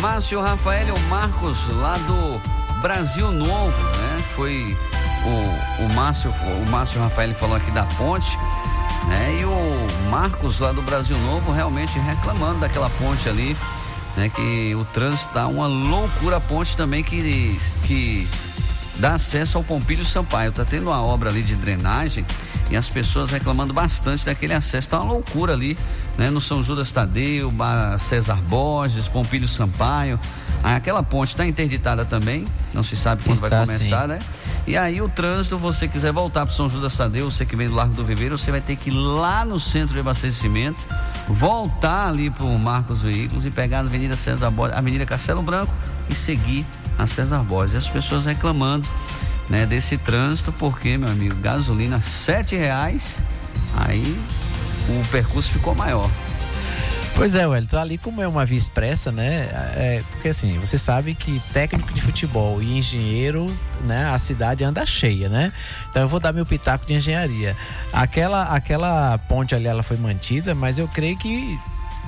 Márcio Rafael o Marcos lá do Brasil Novo, né? Foi o, o Márcio, o Márcio Rafael falou aqui da ponte, né? E o Marcos lá do Brasil Novo realmente reclamando daquela ponte ali, né? Que o trânsito tá uma loucura a ponte também que que dá acesso ao Pompílio Sampaio. Tá tendo uma obra ali de drenagem e as pessoas reclamando bastante daquele acesso. Tá uma loucura ali, né? No São Judas Tadeu, César Borges, Pompílio Sampaio. Aquela ponte está interditada também, não se sabe quando Está, vai começar, sim. né? E aí o trânsito, você quiser voltar para São Judas Tadeu, você que vem do Largo do Viveiro, você vai ter que ir lá no centro de abastecimento, voltar ali para o Marcos Veículos e pegar a Avenida César Borges, a Avenida Castelo Branco e seguir a César Borges. E as pessoas reclamando né, desse trânsito, porque, meu amigo, gasolina sete reais, aí o percurso ficou maior.
Pois é, Wellington, ali como é uma via expressa, né? É, porque assim, você sabe que técnico de futebol e engenheiro, né? A cidade anda cheia, né? Então eu vou dar meu pitaco de engenharia. Aquela, aquela ponte ali, ela foi mantida, mas eu creio que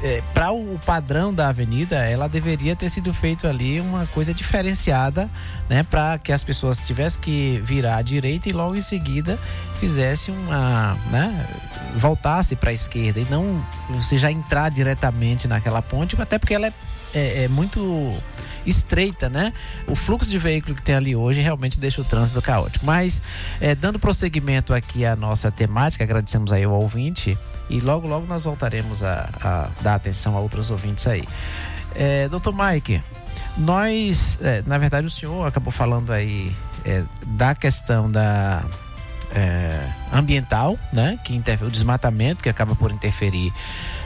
é, para o padrão da avenida, ela deveria ter sido feito ali uma coisa diferenciada, né, para que as pessoas tivessem que virar à direita e logo em seguida fizesse uma, né, voltasse para a esquerda e não você já entrar diretamente naquela ponte, até porque ela é, é, é muito estreita, né? O fluxo de veículo que tem ali hoje realmente deixa o trânsito caótico. Mas, é, dando prosseguimento aqui à nossa temática, agradecemos aí ao ouvinte e logo, logo nós voltaremos a, a dar atenção a outros ouvintes aí. É, Doutor Mike, nós, é, na verdade, o senhor acabou falando aí é, da questão da é, ambiental, né? Que interfere, o desmatamento que acaba por interferir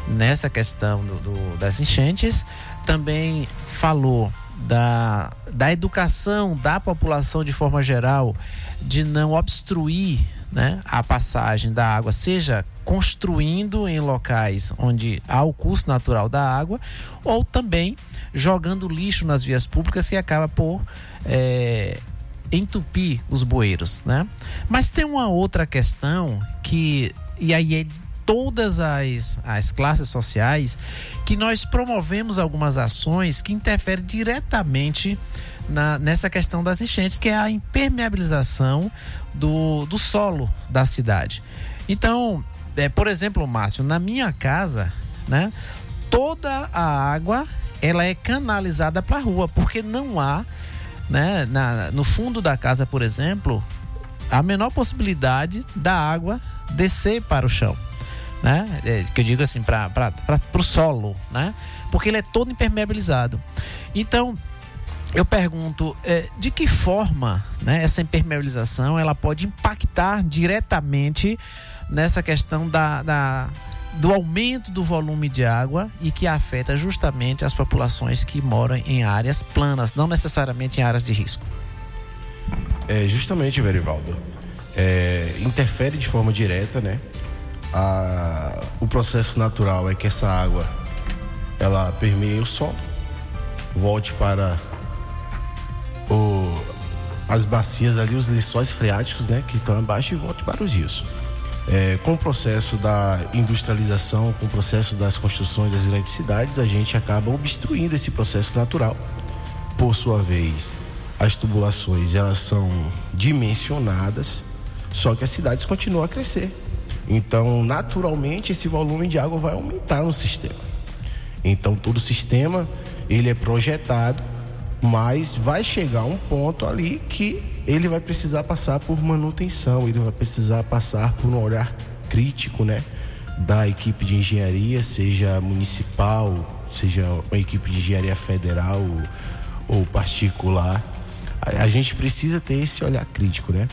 nessa questão do, do, das enchentes. Também falou da, da educação da população de forma geral de não obstruir né, a passagem da água, seja construindo em locais onde há o curso natural da água, ou também jogando lixo nas vias públicas que acaba por é, entupir os bueiros, né? Mas tem uma outra questão que e aí é todas as, as classes sociais que nós promovemos algumas ações que interferem diretamente na, nessa questão das enchentes, que é a impermeabilização do, do solo da cidade. Então, é, por exemplo, Márcio, na minha casa, né, toda a água ela é canalizada para a rua, porque não há, né, na, no fundo da casa, por exemplo, a menor possibilidade da água descer para o chão. Né? É, que eu digo assim, para o solo, né? Porque ele é todo impermeabilizado. Então, eu pergunto é, de que forma né, essa impermeabilização ela pode impactar diretamente nessa questão da, da, do aumento do volume de água e que afeta justamente as populações que moram em áreas planas, não necessariamente em áreas de risco.
É, justamente, Verivaldo. É, interfere de forma direta, né? A, o processo natural é que essa água ela permeie o solo, volte para as bacias ali, os lençóis freáticos, né, que estão abaixo e voltam para os rios. É, com o processo da industrialização, com o processo das construções das grandes cidades, a gente acaba obstruindo esse processo natural. Por sua vez, as tubulações elas são dimensionadas, só que as cidades continuam a crescer. Então, naturalmente, esse volume de água vai aumentar no sistema. Então, todo o sistema ele é projetado, mas vai chegar um ponto ali que ele vai precisar passar por manutenção, ele vai precisar passar por um olhar crítico, né? Da equipe de engenharia, seja municipal, seja uma equipe de engenharia federal ou, particular. A, gente precisa ter esse olhar crítico, né?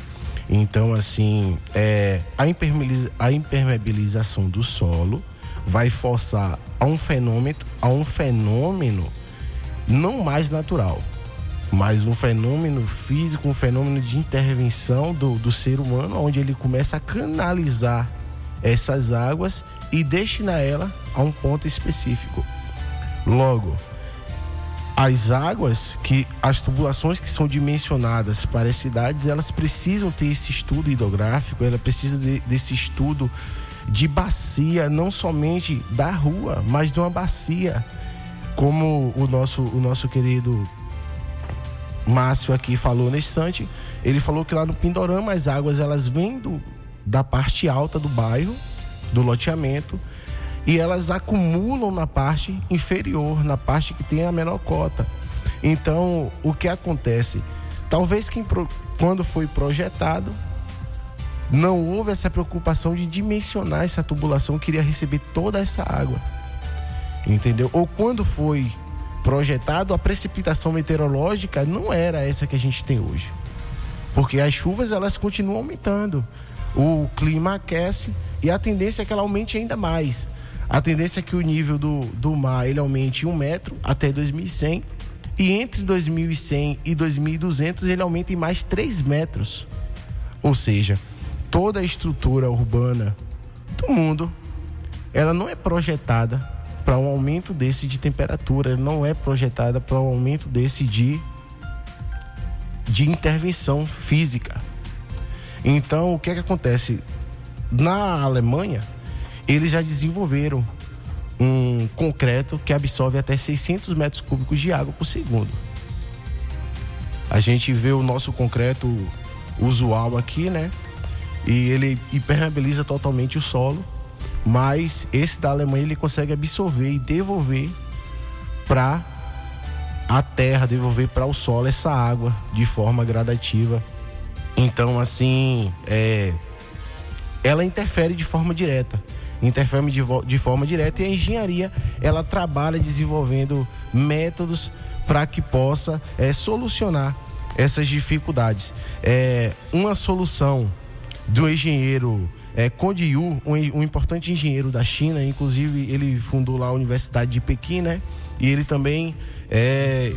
Então, assim, é, a, a impermeabilização do solo vai forçar a um fenômeno, a um fenômeno não mais natural, mas um fenômeno físico, um fenômeno de intervenção do, do ser humano, onde ele começa a canalizar essas águas e destinar ela a um ponto específico. Logo, as águas que as tubulações que são dimensionadas para as cidades, elas precisam ter esse estudo hidrográfico, ela precisa de, desse estudo de bacia, não somente da rua, mas de uma bacia, como o nosso o nosso querido Márcio aqui falou nesse instante, ele falou que lá no Pindorama as águas elas vêm do, da parte alta do bairro, do loteamento, e elas acumulam na parte inferior, na parte que tem a menor cota. Então, o que acontece? Talvez quem quando foi projetado não houve essa preocupação de dimensionar essa tubulação, queria receber toda essa água. Entendeu? Ou quando foi projetado, a precipitação meteorológica não era essa que a gente tem hoje. Porque as chuvas elas continuam aumentando. O clima aquece e a tendência é que ela aumente ainda mais. A tendência é que o nível do, do mar ele aumente um metro até 2100 e entre 2100 e 2200 ele aumenta em mais 3 metros. Ou seja, toda a estrutura urbana do mundo ela não é projetada para um aumento desse de temperatura, não é projetada para um aumento desse de, de intervenção física. Então, o que é que acontece? Na Alemanha, eles já desenvolveram um concreto que absorve até 600 metros cúbicos de água por segundo. A gente vê o nosso concreto usual aqui, né? E ele impermeabiliza totalmente o solo mas esse da Alemanha ele consegue absorver e devolver para a terra, devolver para o solo essa água de forma gradativa. Então, assim, é, ela interfere de forma direta. Interfere de, de forma direta e a engenharia ela trabalha desenvolvendo métodos para que possa é, solucionar essas dificuldades. É, uma solução do engenheiro é, Conde Yu, um, um, importante engenheiro da China, inclusive ele fundou lá a Universidade de Pequim, né? E ele também é,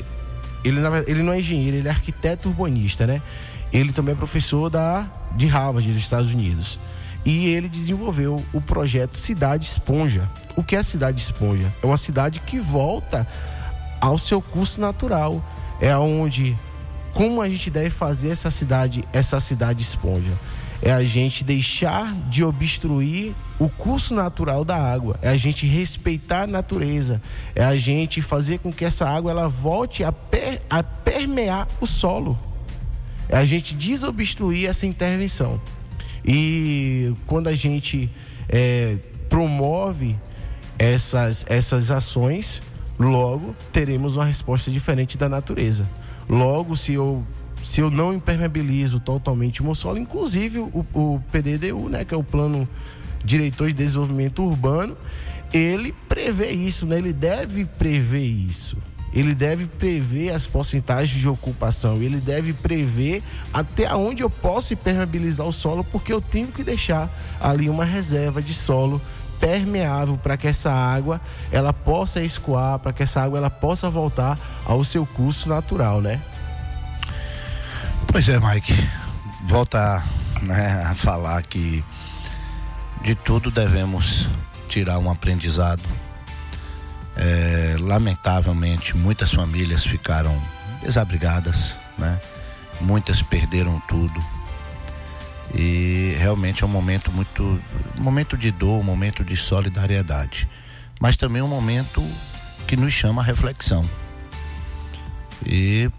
ele, ele não é engenheiro, ele é arquiteto urbanista, né? Ele também é professor da, de Harvard, dos Estados Unidos. E ele desenvolveu o projeto Cidade Esponja. O que é Cidade Esponja? É uma cidade que volta ao seu curso natural. É onde como a gente deve fazer essa cidade, essa cidade esponja é a gente deixar de obstruir o curso natural da água, é a gente respeitar a natureza, é a gente fazer com que essa água ela volte a, per, a permear o solo, é a gente desobstruir essa intervenção. E quando a gente é, promove essas, essas ações, logo teremos uma resposta diferente da natureza. Logo, se eu se eu não impermeabilizo totalmente o solo, inclusive o, o PDDU, né, que é o Plano Diretor de Desenvolvimento Urbano, ele prevê isso, né? Ele deve prever isso. Ele deve prever as porcentagens de ocupação, ele deve prever até onde eu posso impermeabilizar o solo, porque eu tenho que deixar ali uma reserva de solo permeável para que essa água ela possa escoar, para que essa água ela possa voltar ao seu curso natural, né?
Pois é, Mike. Volta né, a falar que de tudo devemos tirar um aprendizado. É, lamentavelmente, muitas famílias ficaram desabrigadas, né? muitas perderam tudo. E realmente é um momento muito. Um momento de dor, um momento de solidariedade. Mas também um momento que nos chama a reflexão. E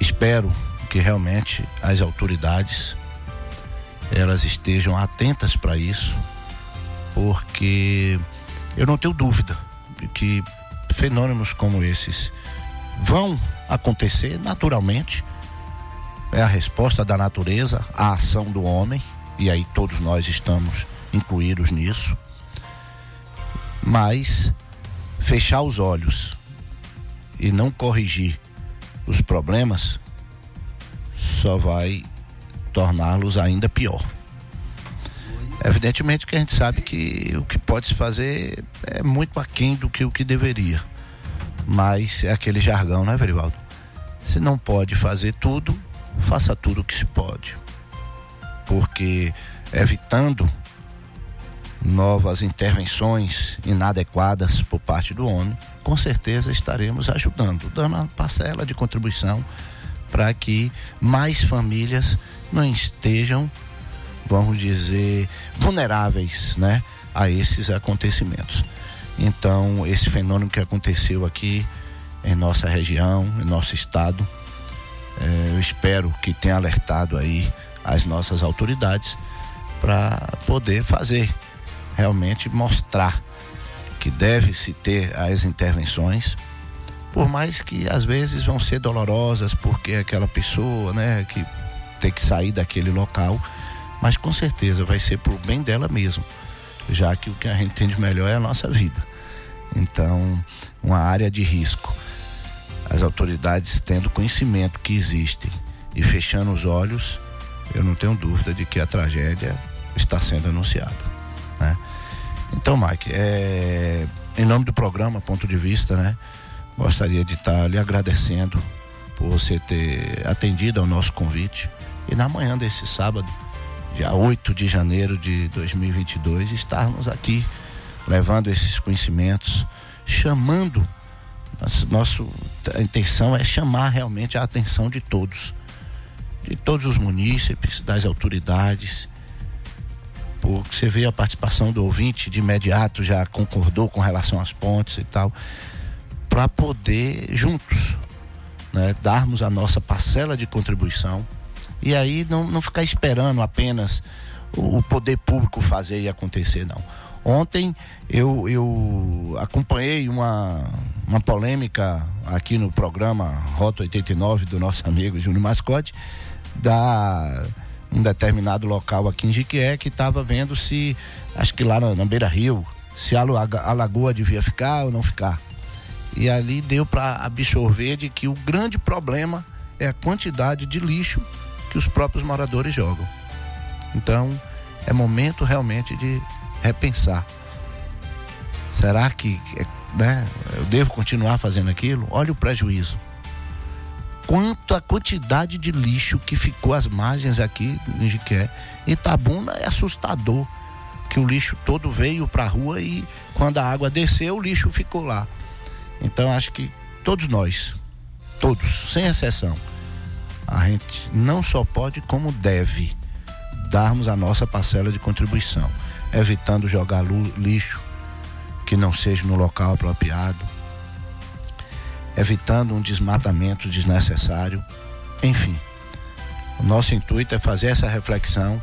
espero que realmente as autoridades elas estejam atentas para isso, porque eu não tenho dúvida de que fenômenos como esses vão acontecer naturalmente. É a resposta da natureza à ação do homem, e aí todos nós estamos incluídos nisso. Mas fechar os olhos e não corrigir os problemas só vai torná-los ainda pior. Evidentemente que a gente sabe que o que pode se fazer é muito aquém do que o que deveria. Mas é aquele jargão, né, Verivaldo? Se não pode fazer tudo, faça tudo o que se pode. Porque evitando novas intervenções inadequadas por parte do homem, com certeza estaremos ajudando, dando uma parcela de contribuição para que mais famílias não estejam, vamos dizer, vulneráveis, né, a esses acontecimentos. Então, esse fenômeno que aconteceu aqui em nossa região, em nosso estado, eh, eu espero que tenha alertado aí as nossas autoridades para poder fazer, realmente mostrar que deve-se ter as intervenções, por mais que às vezes vão ser dolorosas, porque aquela pessoa, né, que tem que sair daquele local, mas com certeza vai ser pro bem dela mesmo já que o que a gente tem de melhor é a nossa vida. Então, uma área de risco. As autoridades tendo conhecimento que existe e fechando os olhos, eu não tenho dúvida de que a tragédia está sendo anunciada. Né? Então, Mike, é, em nome do programa Ponto de Vista, né, gostaria de estar lhe agradecendo por você ter atendido ao nosso convite. E na manhã desse sábado, dia 8 de janeiro de 2022, estarmos aqui levando esses conhecimentos, chamando. Nosso, nosso, a intenção é chamar realmente a atenção de todos, de todos os munícipes, das autoridades. Porque você vê a participação do ouvinte de imediato já concordou com relação às pontes e tal, para poder juntos né, darmos a nossa parcela de contribuição e aí não, não ficar esperando apenas o, o poder público fazer e acontecer, não. Ontem eu, eu acompanhei uma, uma polêmica aqui no programa Rota 89 do nosso amigo Júnior Mascote, da um determinado local aqui em Jiquié que estava vendo se, acho que lá na, na Beira Rio, se a, a lagoa devia ficar ou não ficar. E ali deu para absorver de que o grande problema é a quantidade de lixo que os próprios moradores jogam. Então, é momento realmente de repensar. Será que né, eu devo continuar fazendo aquilo? Olha o prejuízo. Quanto a quantidade de lixo que ficou às margens aqui em Jiqué. Itabuna é assustador. Que o lixo todo veio para a rua e quando a água desceu, o lixo ficou lá. Então acho que todos nós, todos, sem exceção, a gente não só pode, como deve darmos a nossa parcela de contribuição, evitando jogar lixo que não seja no local apropriado, evitando um desmatamento desnecessário, enfim. O nosso intuito é fazer essa reflexão,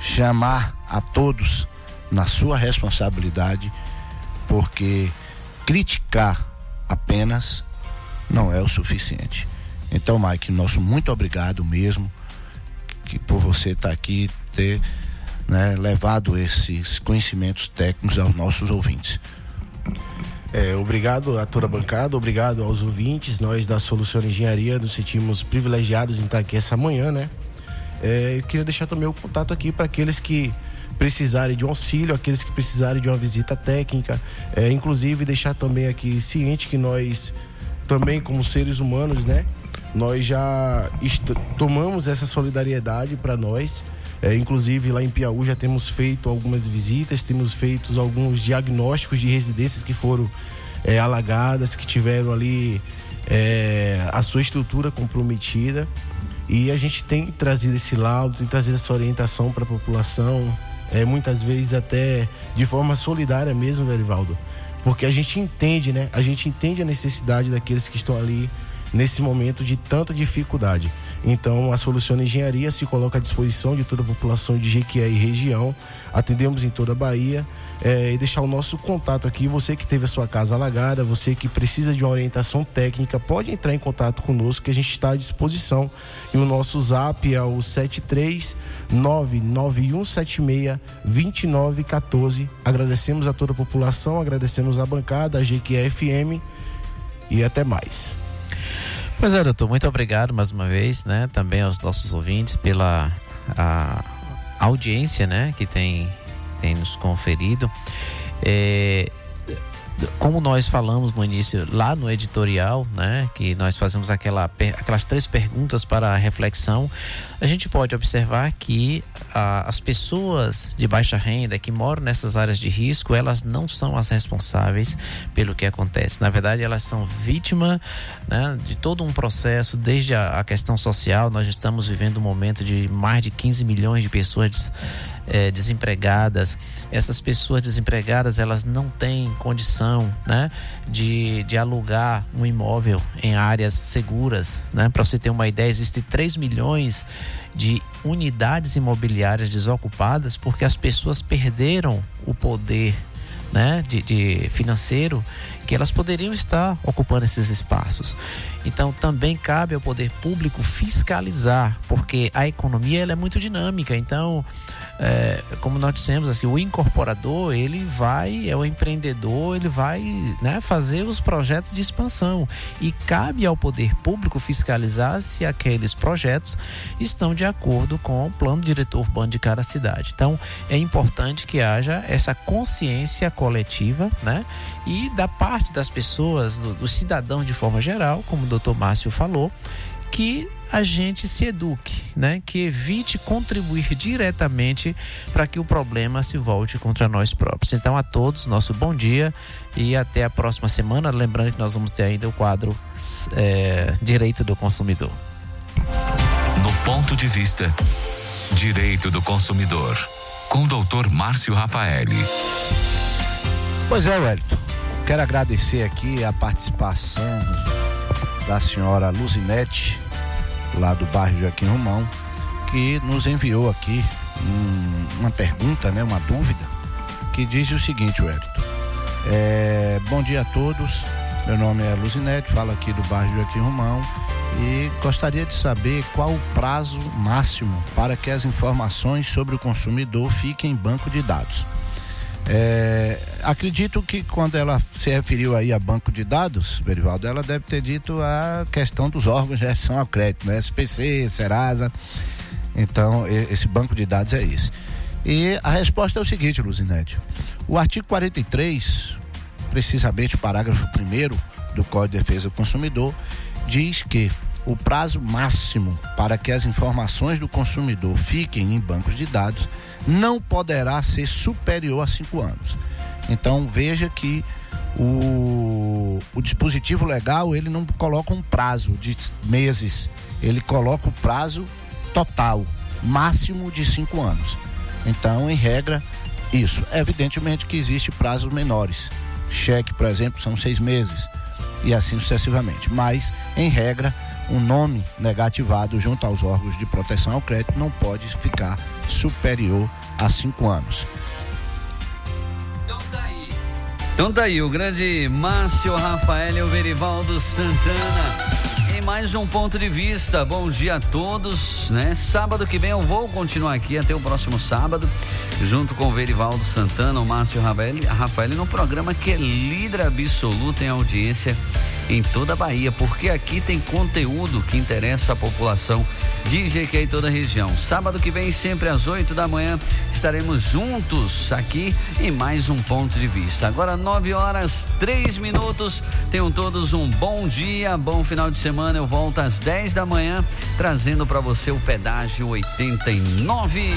chamar a todos na sua responsabilidade, porque criticar apenas não é o suficiente. Então, Mike, nosso muito obrigado mesmo que por você estar tá aqui ter né, levado esses conhecimentos técnicos aos nossos ouvintes.
É, obrigado a toda a bancada, obrigado aos ouvintes. Nós da Solução Engenharia nos sentimos privilegiados em estar aqui essa manhã, né? É, eu queria deixar também o contato aqui para aqueles que precisarem de um auxílio, aqueles que precisarem de uma visita técnica, é, inclusive deixar também aqui ciente que nós também como seres humanos, né, nós já tomamos essa solidariedade para nós. É, inclusive lá em Piauí já temos feito algumas visitas, temos feito alguns diagnósticos de residências que foram é, alagadas, que tiveram ali é, a sua estrutura comprometida. E a gente tem trazido esse laudo, tem trazido essa orientação para a população, é, muitas vezes até de forma solidária mesmo, Verivaldo. Porque a gente entende, né? A gente entende a necessidade daqueles que estão ali nesse momento de tanta dificuldade. Então, a Soluciona Engenharia se coloca à disposição de toda a população de Jequié e região. Atendemos em toda a Bahia é, e deixar o nosso contato aqui. Você que teve a sua casa alagada, você que precisa de uma orientação técnica, pode entrar em contato conosco que a gente está à disposição. E o nosso zap é o 73991762914. Agradecemos a toda a população, agradecemos a bancada, a Jequié FM e até mais.
Pois é, doutor, muito obrigado mais uma vez, né? Também aos nossos ouvintes pela a audiência, né? Que tem, tem nos conferido. É, como nós falamos no início, lá no editorial, né, que nós fazemos aquela, aquelas três perguntas para reflexão, a gente pode observar que a, as pessoas de baixa renda que moram nessas áreas de risco, elas não são as responsáveis pelo que acontece. Na verdade, elas são vítimas né, de todo um processo, desde a, a, questão social. Nós estamos vivendo um momento de mais de 15 milhões de pessoas é, desempregadas. Essas pessoas desempregadas, elas não têm condição né, de, de alugar um imóvel em áreas seguras. Né? Para você ter uma ideia, existem 3 milhões de unidades imobiliárias desocupadas porque as pessoas perderam o poder né, de, de, financeiro que elas poderiam estar ocupando esses espaços. Então também cabe ao poder público fiscalizar, porque a economia ela é muito dinâmica. Então é, como nós dissemos, assim, o incorporador ele vai, é o empreendedor, ele vai né, fazer os projetos de expansão e cabe ao poder público fiscalizar se aqueles projetos estão de acordo com o plano diretor urbano de cada cidade. Então é importante que haja essa consciência coletiva, né? E da parte das pessoas, do, do cidadão de forma geral, como o doutor Márcio falou, que a gente se eduque, né? Que evite contribuir diretamente para que o problema se volte contra nós próprios. Então, a todos, nosso bom dia e até a próxima semana. Lembrando que nós vamos ter ainda o quadro é, Direito do Consumidor.
No ponto de vista, Direito do Consumidor, com o doutor Márcio Rafaeli.
Pois é, Wellington. Quero agradecer aqui a participação da senhora Luzinete lá do bairro Joaquim Romão, que nos enviou aqui um, uma pergunta, né, uma dúvida, que diz o seguinte, Wellington. É, bom dia a todos. Meu nome é Luzinete, falo aqui do bairro Joaquim Romão e gostaria de saber qual o prazo máximo para que as informações sobre o consumidor fiquem em banco de dados. É, acredito que quando ela se referiu aí a banco de dados, Verivaldo, ela deve ter dito a questão dos órgãos de gestão ao crédito, né? SPC, Serasa. Então, esse banco de dados é esse. E a resposta é o seguinte, Luzinete. O artigo 43, precisamente o parágrafo 1 do Código de Defesa do Consumidor, diz que o prazo máximo para que as informações do consumidor fiquem em bancos de dados não poderá ser superior a cinco anos. Então veja que o, o dispositivo legal ele não coloca um prazo de meses, ele coloca o prazo total, máximo de cinco anos. Então, em regra, isso. Evidentemente que existe prazos menores. Cheque, por exemplo, são seis meses e assim sucessivamente. Mas, em regra, um nome negativado junto aos órgãos de proteção ao crédito não pode ficar superior a cinco anos.
Então tá aí. Então tá aí, o grande Márcio Rafael e o Verivaldo Santana mais um ponto de vista. Bom dia a todos, né? Sábado que vem eu vou continuar aqui até o próximo sábado, junto com o Verivaldo Santana, o Márcio Rafael, Rafael no programa que é líder absoluto em audiência em toda a Bahia, porque aqui tem conteúdo que interessa a população de Jequié e toda a região. Sábado que vem, sempre às 8 da manhã, estaremos juntos aqui em mais um ponto de vista. Agora 9 horas 3 minutos. Tenham todos um bom dia, bom final de semana. Eu volto às 10 da manhã trazendo para você o pedágio 89.